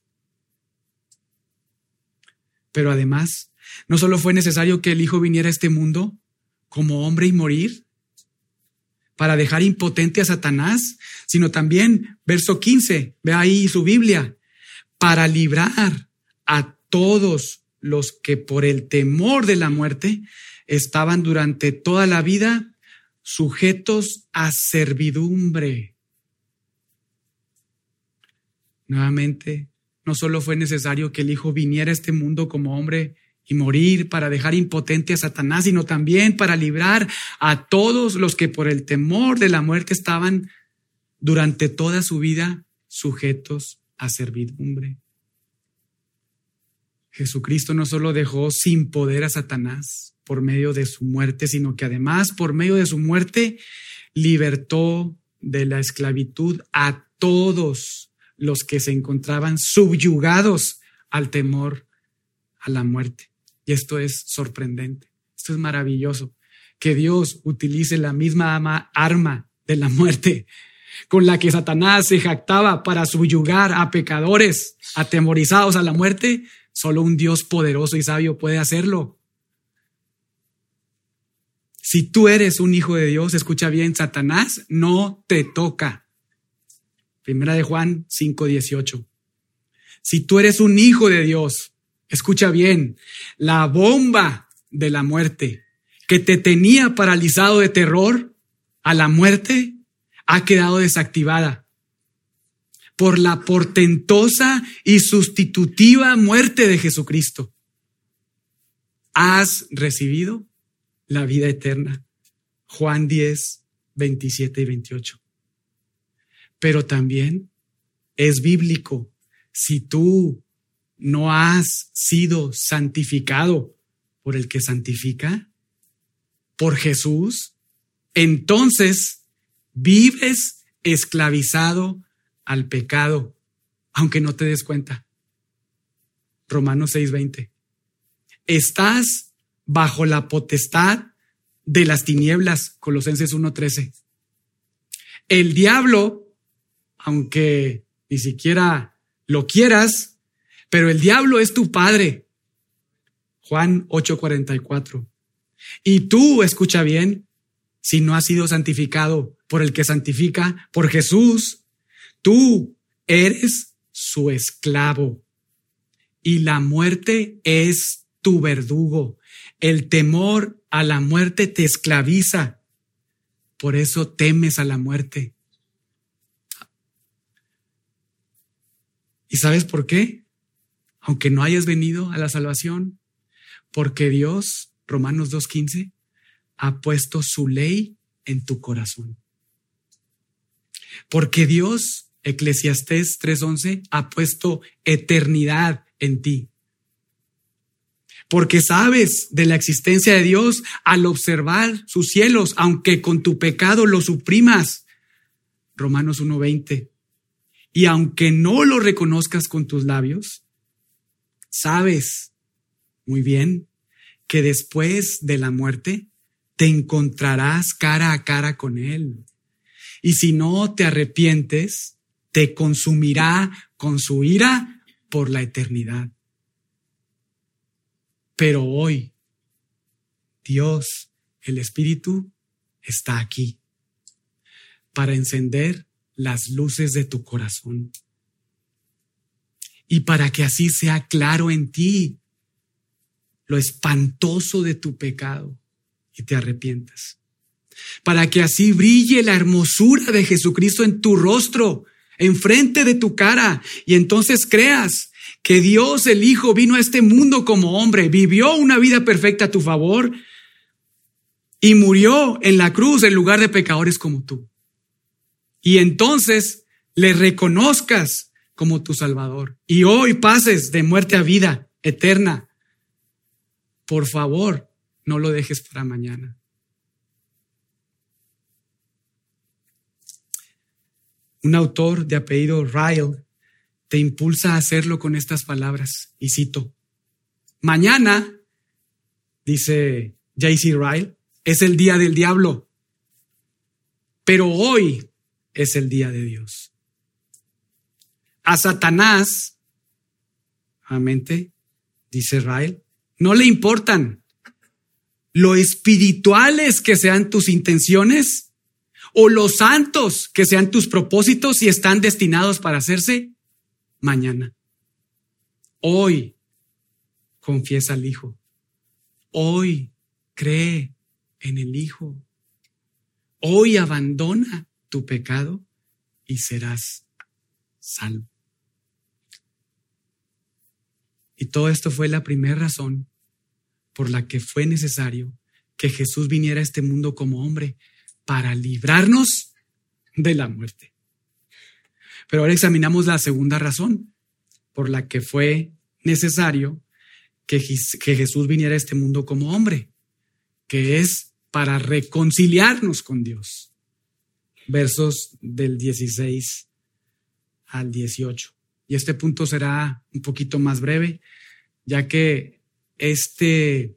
Pero además, no solo fue necesario que el Hijo viniera a este mundo como hombre y morir, para dejar impotente a Satanás, sino también, verso 15, ve ahí su Biblia, para librar a todos los que por el temor de la muerte estaban durante toda la vida sujetos a servidumbre. Nuevamente, no solo fue necesario que el Hijo viniera a este mundo como hombre y morir para dejar impotente a Satanás, sino también para librar a todos los que por el temor de la muerte estaban durante toda su vida sujetos a servidumbre. Jesucristo no solo dejó sin poder a Satanás por medio de su muerte, sino que además por medio de su muerte libertó de la esclavitud a todos los que se encontraban subyugados al temor a la muerte. Y esto es sorprendente, esto es maravilloso, que Dios utilice la misma arma de la muerte con la que Satanás se jactaba para subyugar a pecadores atemorizados a la muerte, Solo un Dios poderoso y sabio puede hacerlo. Si tú eres un hijo de Dios, escucha bien, Satanás no te toca. Primera de Juan 5:18. Si tú eres un hijo de Dios, escucha bien, la bomba de la muerte que te tenía paralizado de terror a la muerte ha quedado desactivada por la portentosa y sustitutiva muerte de Jesucristo. Has recibido la vida eterna. Juan 10, 27 y 28. Pero también es bíblico. Si tú no has sido santificado por el que santifica, por Jesús, entonces vives esclavizado al pecado, aunque no te des cuenta. Romanos 6:20. Estás bajo la potestad de las tinieblas, Colosenses 1:13. El diablo, aunque ni siquiera lo quieras, pero el diablo es tu padre. Juan 8:44. Y tú, escucha bien, si no has sido santificado por el que santifica, por Jesús, Tú eres su esclavo y la muerte es tu verdugo. El temor a la muerte te esclaviza. Por eso temes a la muerte. ¿Y sabes por qué? Aunque no hayas venido a la salvación, porque Dios, Romanos 2.15, ha puesto su ley en tu corazón. Porque Dios Eclesiastés 3:11 ha puesto eternidad en ti. Porque sabes de la existencia de Dios al observar sus cielos, aunque con tu pecado lo suprimas. Romanos 1:20. Y aunque no lo reconozcas con tus labios, sabes muy bien que después de la muerte te encontrarás cara a cara con Él. Y si no te arrepientes, te consumirá con su ira por la eternidad. Pero hoy, Dios, el Espíritu, está aquí para encender las luces de tu corazón y para que así sea claro en ti lo espantoso de tu pecado y te arrepientas. Para que así brille la hermosura de Jesucristo en tu rostro enfrente de tu cara y entonces creas que Dios el Hijo vino a este mundo como hombre, vivió una vida perfecta a tu favor y murió en la cruz en lugar de pecadores como tú. Y entonces le reconozcas como tu Salvador y hoy pases de muerte a vida eterna. Por favor, no lo dejes para mañana. Un autor de apellido Ryle te impulsa a hacerlo con estas palabras, y cito, mañana, dice J.C. Ryle, es el día del diablo, pero hoy es el día de Dios. A Satanás, nuevamente, dice Ryle, no le importan lo espirituales que sean tus intenciones o los santos que sean tus propósitos y están destinados para hacerse mañana. Hoy confiesa al Hijo. Hoy cree en el Hijo. Hoy abandona tu pecado y serás salvo. Y todo esto fue la primera razón por la que fue necesario que Jesús viniera a este mundo como hombre para librarnos de la muerte. Pero ahora examinamos la segunda razón por la que fue necesario que, Jesús viniera a este mundo como hombre, que es para reconciliarnos con Dios. Versos del 16 al 18. Y este punto será un poquito más breve, ya que este,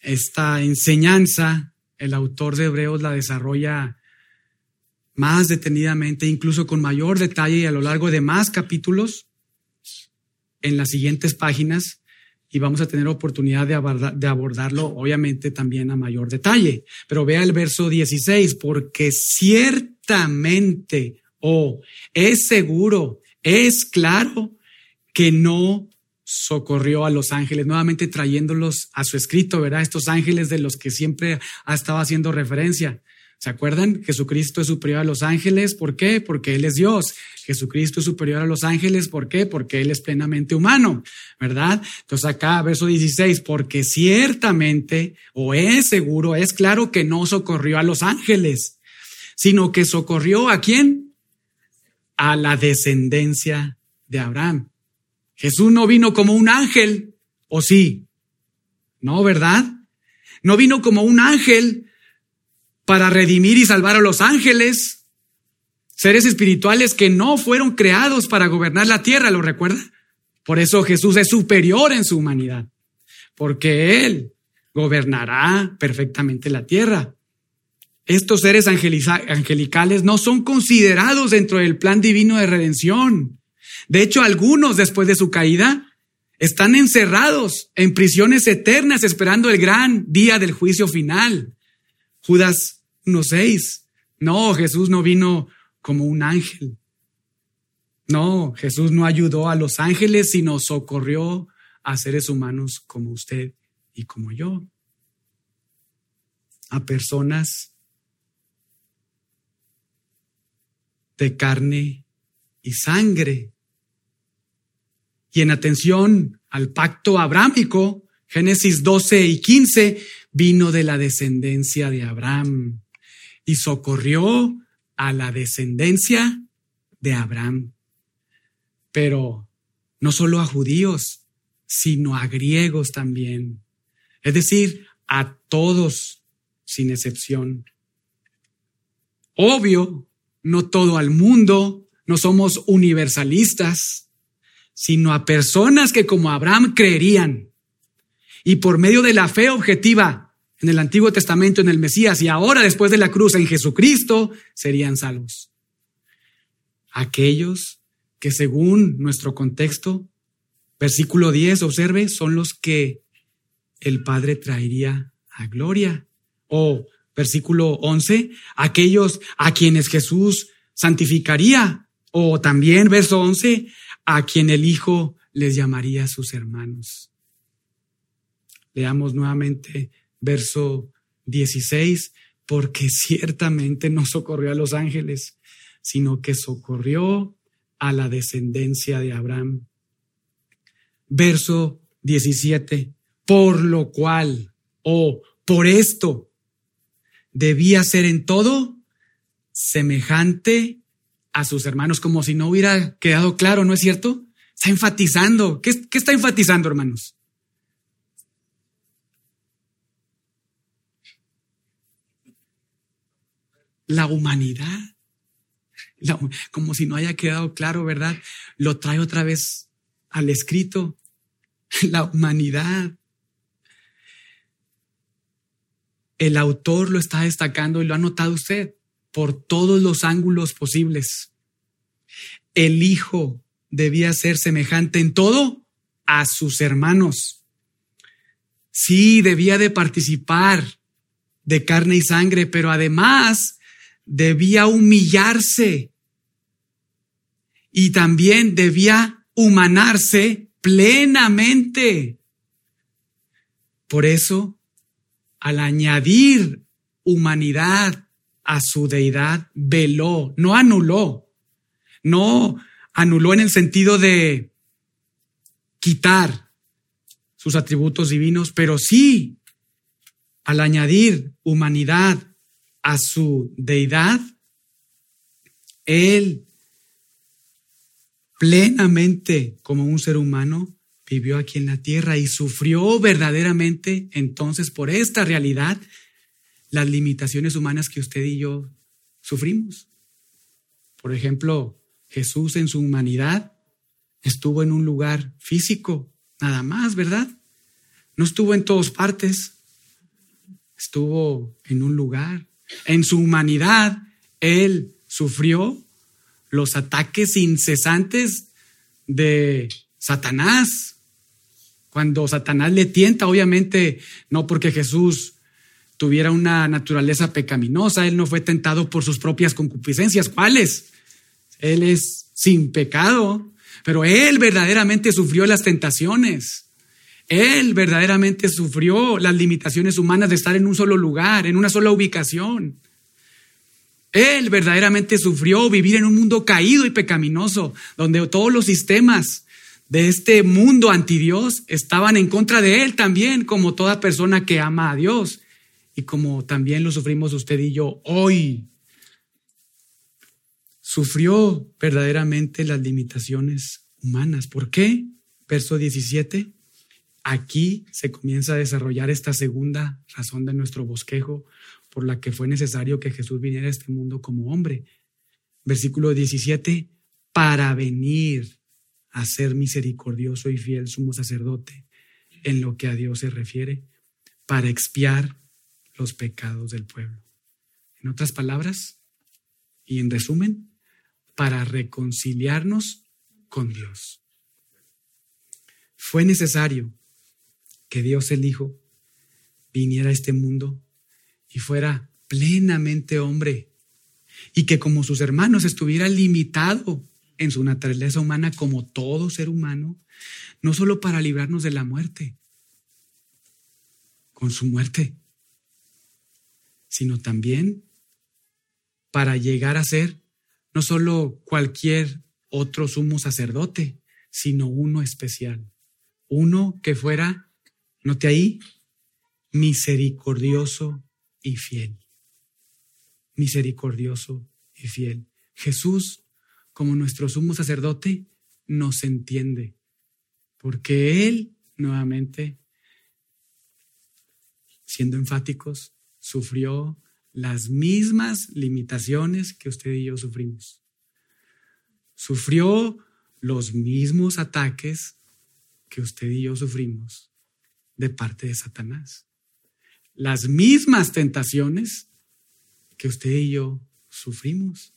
esta enseñanza, el autor de Hebreos la desarrolla más detenidamente, incluso con mayor detalle y a lo largo de más capítulos en las siguientes páginas y vamos a tener oportunidad de, abordarlo, obviamente, también a mayor detalle. Pero vea el verso 16, porque ciertamente, o oh, es seguro, es claro que no socorrió a los ángeles, nuevamente trayéndolos a su escrito, ¿verdad? Estos ángeles de los que siempre ha estado haciendo referencia. ¿Se acuerdan? Jesucristo es superior a los ángeles. ¿Por qué? Porque Él es Dios. Jesucristo es superior a los ángeles. ¿Por qué? Porque Él es plenamente humano, ¿verdad? Entonces acá, verso 16, porque ciertamente, o es seguro, es claro que no socorrió a los ángeles, sino que socorrió a quién? A la descendencia de Abraham. Jesús no vino como un ángel, ¿o sí? No, ¿verdad? No vino como un ángel para redimir y salvar a los ángeles, seres espirituales que no fueron creados para gobernar la tierra, ¿lo recuerda? Por eso Jesús es superior en su humanidad, porque Él gobernará perfectamente la tierra. Estos seres angelicales no son considerados dentro del plan divino de redención. De hecho, algunos después de su caída están encerrados en prisiones eternas esperando el gran día del juicio final. Judas 1.6. No, Jesús no vino como un ángel. No, Jesús no ayudó a los ángeles, sino socorrió a seres humanos como usted y como yo. A personas de carne y sangre. Y en atención al pacto abrámico, Génesis 12 y 15, vino de la descendencia de Abraham y socorrió a la descendencia de Abraham. Pero no solo a judíos, sino a griegos también. Es decir, a todos sin excepción. Obvio, no todo al mundo, no somos universalistas, sino a personas que como Abraham creerían. Y por medio de la fe objetiva en el Antiguo Testamento, en el Mesías y ahora después de la cruz en Jesucristo, serían salvos. Aquellos que según nuestro contexto, versículo 10, observe, son los que el Padre traería a gloria. O versículo 11, aquellos a quienes Jesús santificaría. O también verso 11, a quien el Hijo les llamaría sus hermanos. Leamos nuevamente verso 16, porque ciertamente no socorrió a los ángeles, sino que socorrió a la descendencia de Abraham. Verso 17, por lo cual, o por esto, debía ser en todo semejante a sus hermanos, como si no hubiera quedado claro, ¿no es cierto? Está enfatizando. ¿Qué, está enfatizando, hermanos? la humanidad. como si no haya quedado claro, ¿verdad? Lo trae otra vez al escrito. La humanidad. El autor lo está destacando y lo ha notado usted por todos los ángulos posibles. El Hijo debía ser semejante en todo a sus hermanos. Sí, debía de participar de carne y sangre, pero además debía humillarse y también debía humanarse plenamente. Por eso, al añadir humanidad a su deidad, veló, no anuló, no anuló en el sentido de quitar sus atributos divinos, pero sí, al añadir humanidad a su deidad, él plenamente como un ser humano vivió aquí en la tierra y sufrió verdaderamente entonces por esta realidad las limitaciones humanas que usted y yo sufrimos. Por ejemplo, Jesús en su humanidad estuvo en un lugar físico, nada más, ¿verdad? No estuvo en todas partes, estuvo en un lugar. En su humanidad, Él sufrió los ataques incesantes de Satanás. Cuando Satanás le tienta, obviamente, no porque Jesús tuviera una naturaleza pecaminosa, él no fue tentado por sus propias concupiscencias. ¿Cuáles? Él es sin pecado, pero él verdaderamente sufrió las tentaciones. Él verdaderamente sufrió las limitaciones humanas de estar en un solo lugar, en una sola ubicación. Él verdaderamente sufrió vivir en un mundo caído y pecaminoso, donde todos los sistemas de este mundo anti Dios estaban en contra de él también, como toda persona que ama a Dios y como también lo sufrimos usted y yo hoy. Sufrió verdaderamente las limitaciones humanas. ¿Por qué? Verso 17. Aquí se comienza a desarrollar esta segunda razón de nuestro bosquejo por la que fue necesario que Jesús viniera a este mundo como hombre. Versículo 17, para venir a ser misericordioso y fiel sumo sacerdote en lo que a Dios se refiere, para expiar los pecados del pueblo. En otras palabras, y en resumen, para reconciliarnos con Dios. Fue necesario que Dios el Hijo viniera a este mundo y fuera plenamente hombre y que como sus hermanos estuviera limitado en su naturaleza humana como todo ser humano, no solo para librarnos de la muerte, con su muerte, sino también para llegar a ser no solo cualquier otro sumo sacerdote, sino uno especial, uno que fuera, note ahí, misericordioso y fiel. Misericordioso y fiel. Jesús, como nuestro sumo sacerdote, nos entiende, porque Él, nuevamente, siendo enfáticos, sufrió las mismas limitaciones que usted y yo sufrimos. Sufrió los mismos ataques que usted y yo sufrimos de parte de Satanás las mismas tentaciones que usted y yo sufrimos.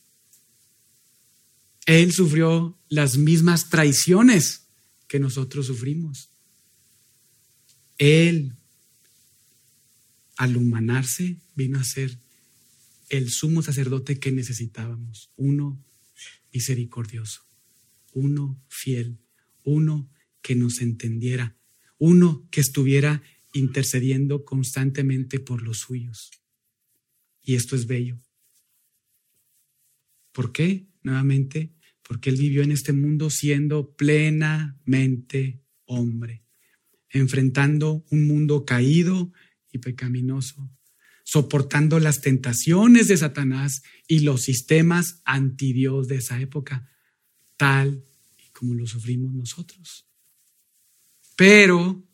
Él sufrió las mismas traiciones que nosotros sufrimos. Él, al humanarse, vino a ser el sumo sacerdote que necesitábamos, uno misericordioso, uno fiel, uno que nos entendiera, uno que estuviera intercediendo constantemente por los suyos. Y esto es bello. ¿Por qué? Nuevamente, porque Él vivió en este mundo siendo plenamente hombre, enfrentando un mundo caído y pecaminoso, soportando las tentaciones de Satanás y los sistemas anti Dios de esa época, tal y como lo sufrimos nosotros. Pero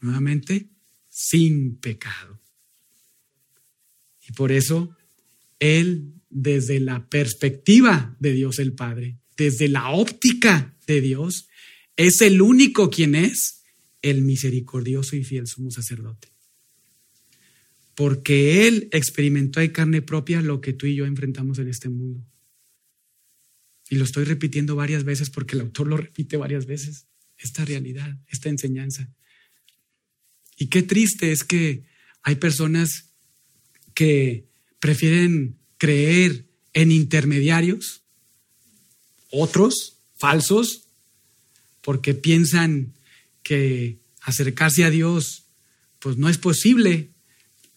nuevamente, sin pecado. Y por eso, Él, desde la perspectiva de Dios el Padre, desde la óptica de Dios, es el único quien es el misericordioso y fiel sumo sacerdote. Porque Él experimentó en carne propia lo que tú y yo enfrentamos en este mundo. Y lo estoy repitiendo varias veces porque el autor lo repite varias veces, esta realidad, esta enseñanza. Y qué triste es que hay personas que prefieren creer en intermediarios, otros falsos, porque piensan que acercarse a Dios pues no es posible.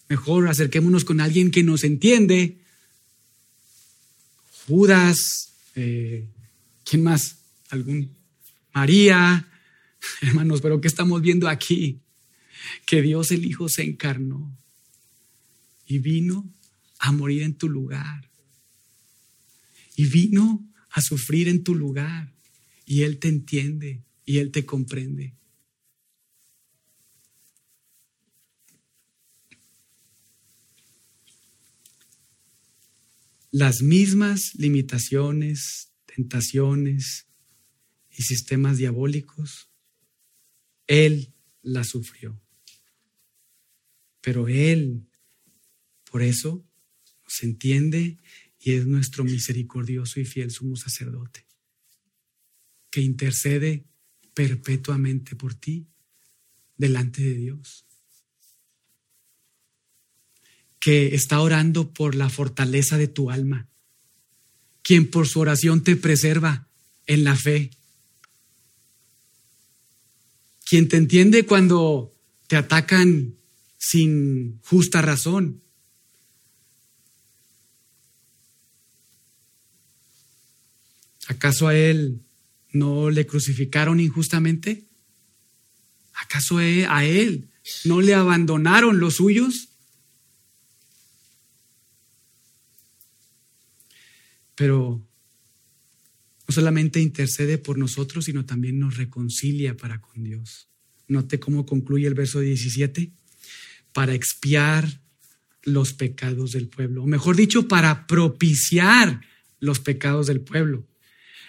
Mejor acerquémonos con alguien que nos entiende. Judas, eh, ¿quién más? ¿Algún? María. <laughs> Hermanos, pero ¿qué estamos viendo aquí? Que Dios el Hijo se encarnó y vino a morir en tu lugar. Y vino a sufrir en tu lugar. Y Él te entiende y Él te comprende. Las mismas limitaciones, tentaciones y sistemas diabólicos, Él las sufrió. Pero Él por eso nos entiende y es nuestro misericordioso y fiel sumo sacerdote, que intercede perpetuamente por ti delante de Dios, que está orando por la fortaleza de tu alma, quien por su oración te preserva en la fe, quien te entiende cuando te atacan sin justa razón, ¿Acaso a él no le crucificaron injustamente? ¿Acaso e, a él no le abandonaron los suyos? Pero no solamente intercede por nosotros, sino también nos reconcilia para con Dios. Note cómo concluye el verso 17. Para expiar los pecados del pueblo, o mejor dicho, para propiciar los pecados del pueblo.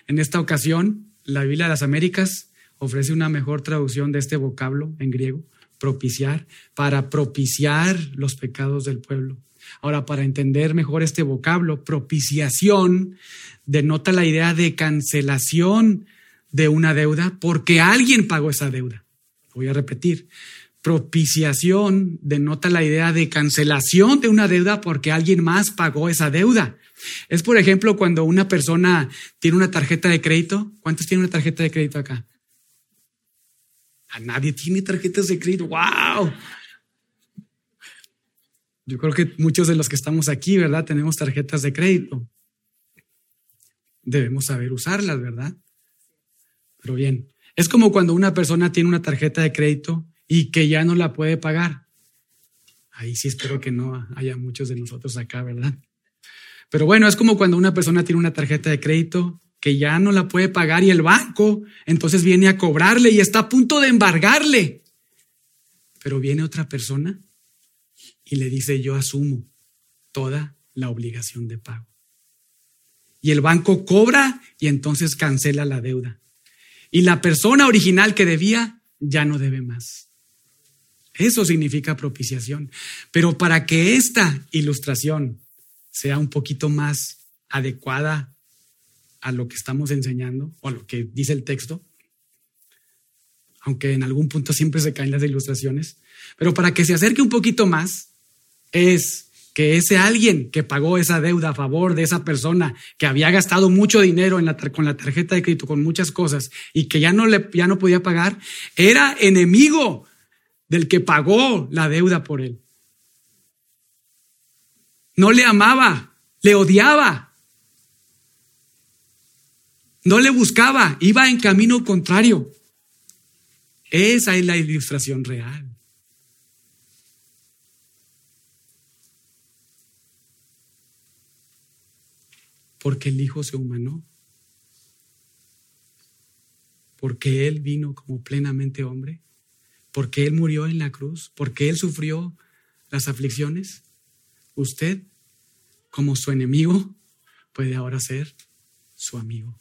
En esta ocasión, la Biblia de las Américas ofrece una mejor traducción de este vocablo en griego, propiciar, para propiciar los pecados del pueblo. Ahora, para entender mejor este vocablo, propiciación denota la idea de cancelación de una deuda porque alguien pagó esa deuda. Voy a repetir. Propiciación denota la idea de cancelación de una deuda porque alguien más pagó esa deuda. Es, por ejemplo, cuando una persona tiene una tarjeta de crédito. ¿Cuántos tienen una tarjeta de crédito acá? A nadie tiene tarjetas de crédito. ¡Wow! Yo creo que muchos de los que estamos aquí, ¿verdad? Tenemos tarjetas de crédito. Debemos saber usarlas, ¿verdad? Pero bien, es como cuando una persona tiene una tarjeta de crédito y que ya no la puede pagar. Ahí sí espero que no haya muchos de nosotros acá, ¿verdad? Pero bueno, es como cuando una persona tiene una tarjeta de crédito que ya no la puede pagar y el banco entonces viene a cobrarle y está a punto de embargarle. Pero viene otra persona y le dice, yo asumo toda la obligación de pago. Y el banco cobra y entonces cancela la deuda. Y la persona original que debía ya no debe más. Eso significa propiciación. Pero para que esta ilustración sea un poquito más adecuada a lo que estamos enseñando o a lo que dice el texto, aunque en algún punto siempre se caen las ilustraciones, pero para que se acerque un poquito más, es que ese alguien que pagó esa deuda a favor de esa persona que había gastado mucho dinero en la, con la tarjeta de crédito, con muchas cosas, y que ya no, le, ya no podía pagar, era enemigo del que pagó la deuda por él. No le amaba, le odiaba. No le buscaba, iba en camino contrario. Esa es la ilustración real. Porque el Hijo se humanó. Porque Él vino como plenamente hombre. Porque Él murió en la cruz. Porque Él sufrió las aflicciones usted, como su enemigo, puede ahora ser su amigo.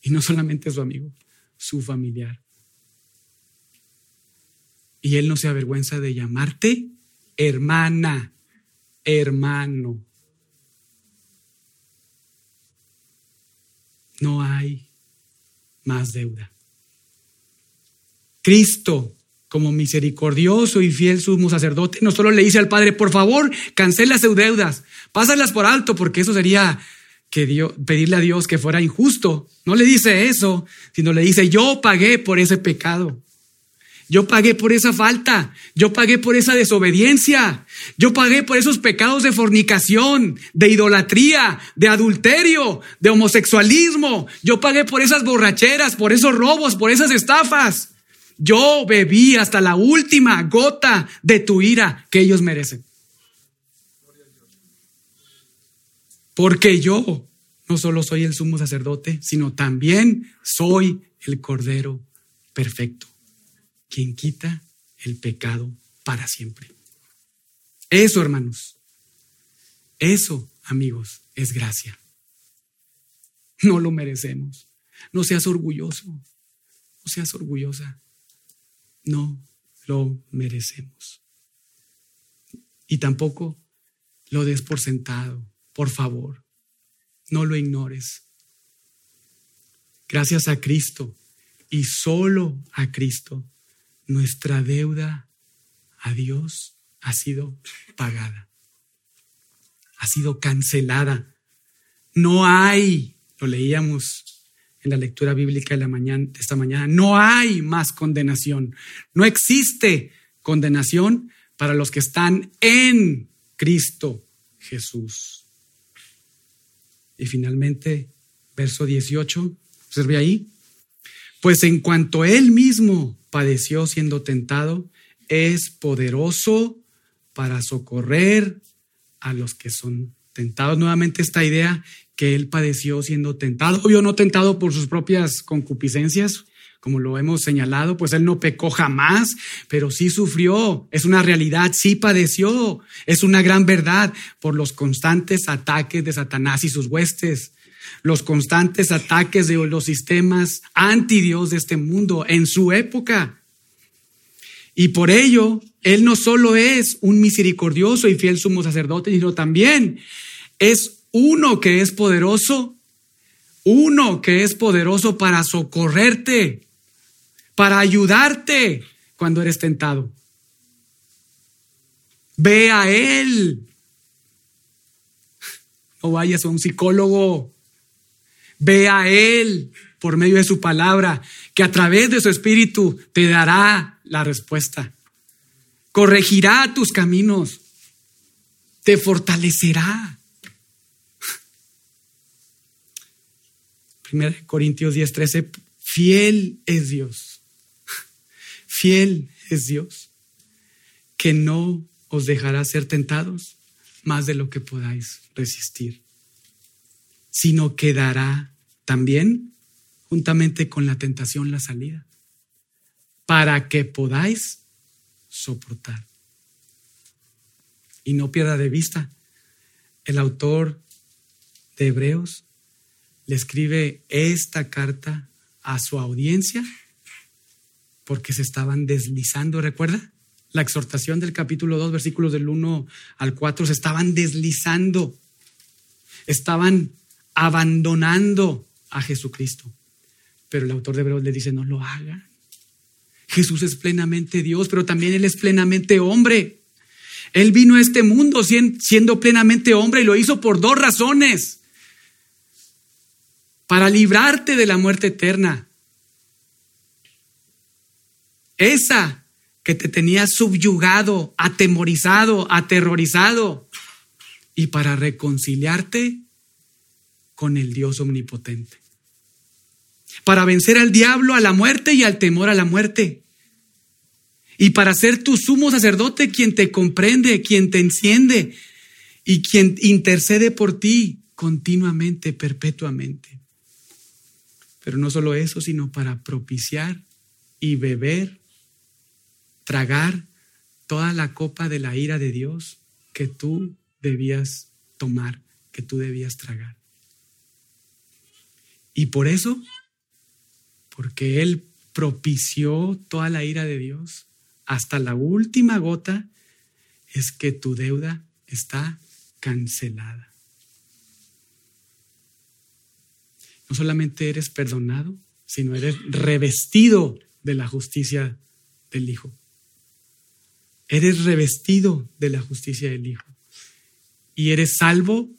Y no solamente su amigo, su familiar. Y Él no se avergüenza de llamarte hermana, hermano. No hay más deuda. Cristo como misericordioso y fiel sumo sacerdote, no solo le dice al Padre, por favor, cancela sus deudas, pásalas por alto, porque eso sería que Dios, pedirle a Dios que fuera injusto. No le dice eso, sino le dice, yo pagué por ese pecado. Yo pagué por esa falta, yo pagué por esa desobediencia, yo pagué por esos pecados de fornicación, de idolatría, de adulterio, de homosexualismo, yo pagué por esas borracheras, por esos robos, por esas estafas. Yo bebí hasta la última gota de tu ira que ellos merecen. Porque yo no solo soy el sumo sacerdote, sino también soy el Cordero perfecto, quien quita el pecado para siempre. Eso, hermanos, eso, amigos, es gracia. No lo merecemos. No seas orgulloso, no seas orgullosa no lo merecemos. Y tampoco lo des por sentado, por favor, no lo ignores. Gracias a Cristo y solo a Cristo, nuestra deuda a Dios ha sido pagada, ha sido cancelada. No hay, lo leíamos en la lectura bíblica de, la mañana, de esta mañana, no hay más condenación. No existe condenación para los que están en Cristo Jesús. Y finalmente, verso 18, observe ahí, pues en cuanto él mismo padeció siendo tentado, es poderoso para socorrer a los que son tentados. Nuevamente esta idea que él padeció siendo tentado, obvio no tentado por sus propias concupiscencias, como lo hemos señalado, pues él no pecó jamás, pero sí sufrió, es una realidad, sí padeció, es una gran verdad por los constantes ataques de Satanás y sus huestes, los constantes ataques de los sistemas anti Dios de este mundo en su época. Y por ello, él no solo es un misericordioso y fiel sumo sacerdote, sino también es uno que es poderoso, uno que es poderoso para socorrerte, para ayudarte cuando eres tentado. Ve a Él. O vayas a un psicólogo. Ve a Él por medio de su palabra, que a través de su espíritu te dará la respuesta. Corregirá tus caminos. Te fortalecerá. 1 Corintios 10, 13, fiel es Dios, fiel es Dios, que no os dejará ser tentados más de lo que podáis resistir, sino que dará también, juntamente con la tentación, la salida, para que podáis soportar. Y no pierda de vista, el autor de Hebreos le escribe esta carta a su audiencia porque se estaban deslizando, ¿recuerda? La exhortación del capítulo 2, versículos del 1 al 4, se estaban deslizando, estaban abandonando a Jesucristo. Pero el autor de Hebreos le dice, no lo haga. Jesús es plenamente Dios, pero también Él es plenamente hombre. Él vino a este mundo siendo plenamente hombre y lo hizo por dos razones para librarte de la muerte eterna. Esa que te tenía subyugado, atemorizado, aterrorizado, y para reconciliarte con el Dios omnipotente. Para vencer al diablo, a la muerte y al temor a la muerte. Y para ser tu sumo sacerdote quien te comprende, quien te enciende y quien intercede por ti continuamente, perpetuamente. Pero no solo eso, sino para propiciar y beber, tragar toda la copa de la ira de Dios que tú debías tomar, que tú debías tragar. Y por eso, porque Él propició toda la ira de Dios hasta la última gota, es que tu deuda está cancelada. no solamente eres perdonado, sino eres revestido de la justicia del Hijo, Eres revestido de la justicia del Hijo. Y eres salvo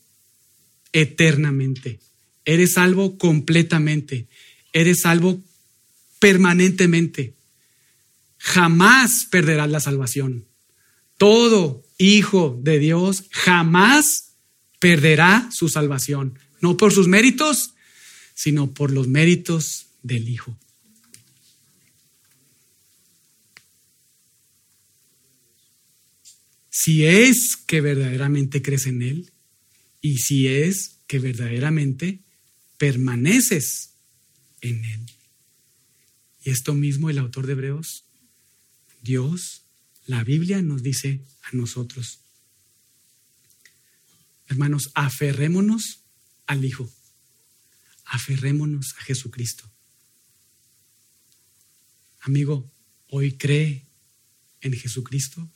eternamente. Eres salvo completamente. Eres salvo permanentemente. Jamás perderás la salvación. Todo hijo de Dios jamás perderá su salvación. No por sus méritos, sino por los méritos del Hijo. Si es que verdaderamente crees en Él y si es que verdaderamente permaneces en Él. Y esto mismo el autor de Hebreos, Dios, la Biblia nos dice a nosotros. Hermanos, aferrémonos al Hijo, aferrémonos a Jesucristo. Amigo, hoy cree en Jesucristo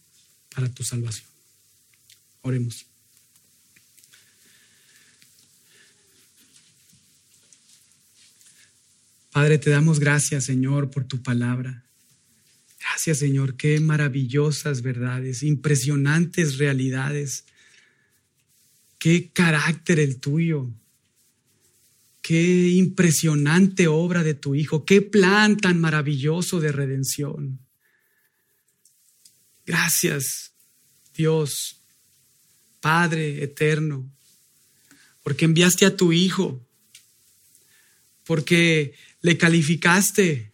para tu salvación. Oremos. Padre, te damos gracias, Señor, por tu palabra. Gracias, Señor, qué maravillosas verdades, impresionantes realidades. Qué carácter el tuyo. Qué impresionante obra de tu Hijo. Qué plan tan maravilloso de redención. Gracias, Dios, Padre eterno, porque enviaste a tu Hijo, porque le calificaste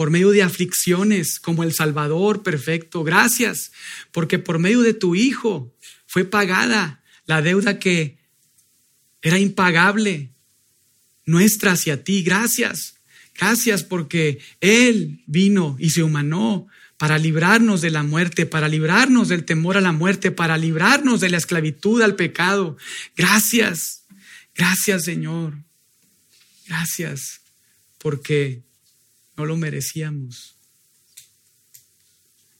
por medio de aflicciones como el Salvador perfecto. Gracias, porque por medio de tu Hijo fue pagada la deuda que era impagable nuestra hacia ti. Gracias, gracias porque Él vino y se humanó para librarnos de la muerte, para librarnos del temor a la muerte, para librarnos de la esclavitud al pecado. Gracias, gracias Señor. Gracias porque no lo merecíamos.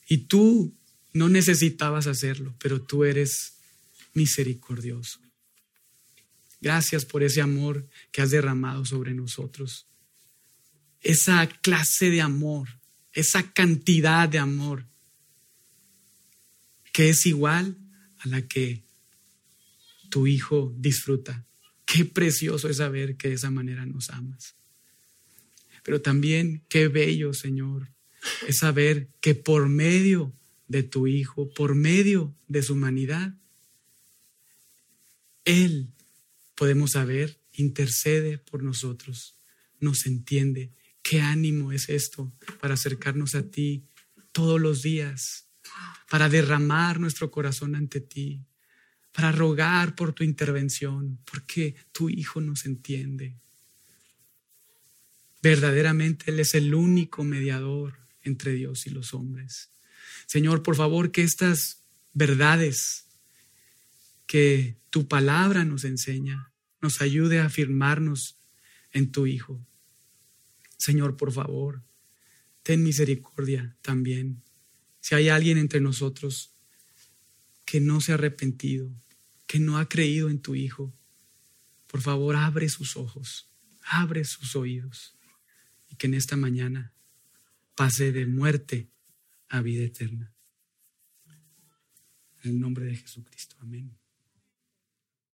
Y tú no necesitabas hacerlo, pero tú eres misericordioso. Gracias por ese amor que has derramado sobre nosotros. Esa clase de amor, esa cantidad de amor que es igual a la que tu Hijo disfruta. Qué precioso es saber que de esa manera nos amas. Pero también qué bello, Señor, es saber que por medio de tu Hijo, por medio de su humanidad, Él, podemos saber, intercede por nosotros, nos entiende. Qué ánimo es esto para acercarnos a ti todos los días, para derramar nuestro corazón ante ti, para rogar por tu intervención, porque tu Hijo nos entiende. Verdaderamente Él es el único mediador entre Dios y los hombres. Señor, por favor, que estas verdades que tu palabra nos enseña nos ayude a afirmarnos en tu Hijo. Señor, por favor, ten misericordia también. Si hay alguien entre nosotros que no se ha arrepentido, que no ha creído en tu Hijo, por favor, abre sus ojos, abre sus oídos y que en esta mañana pase de muerte a vida eterna. En el nombre de Jesucristo. Amén.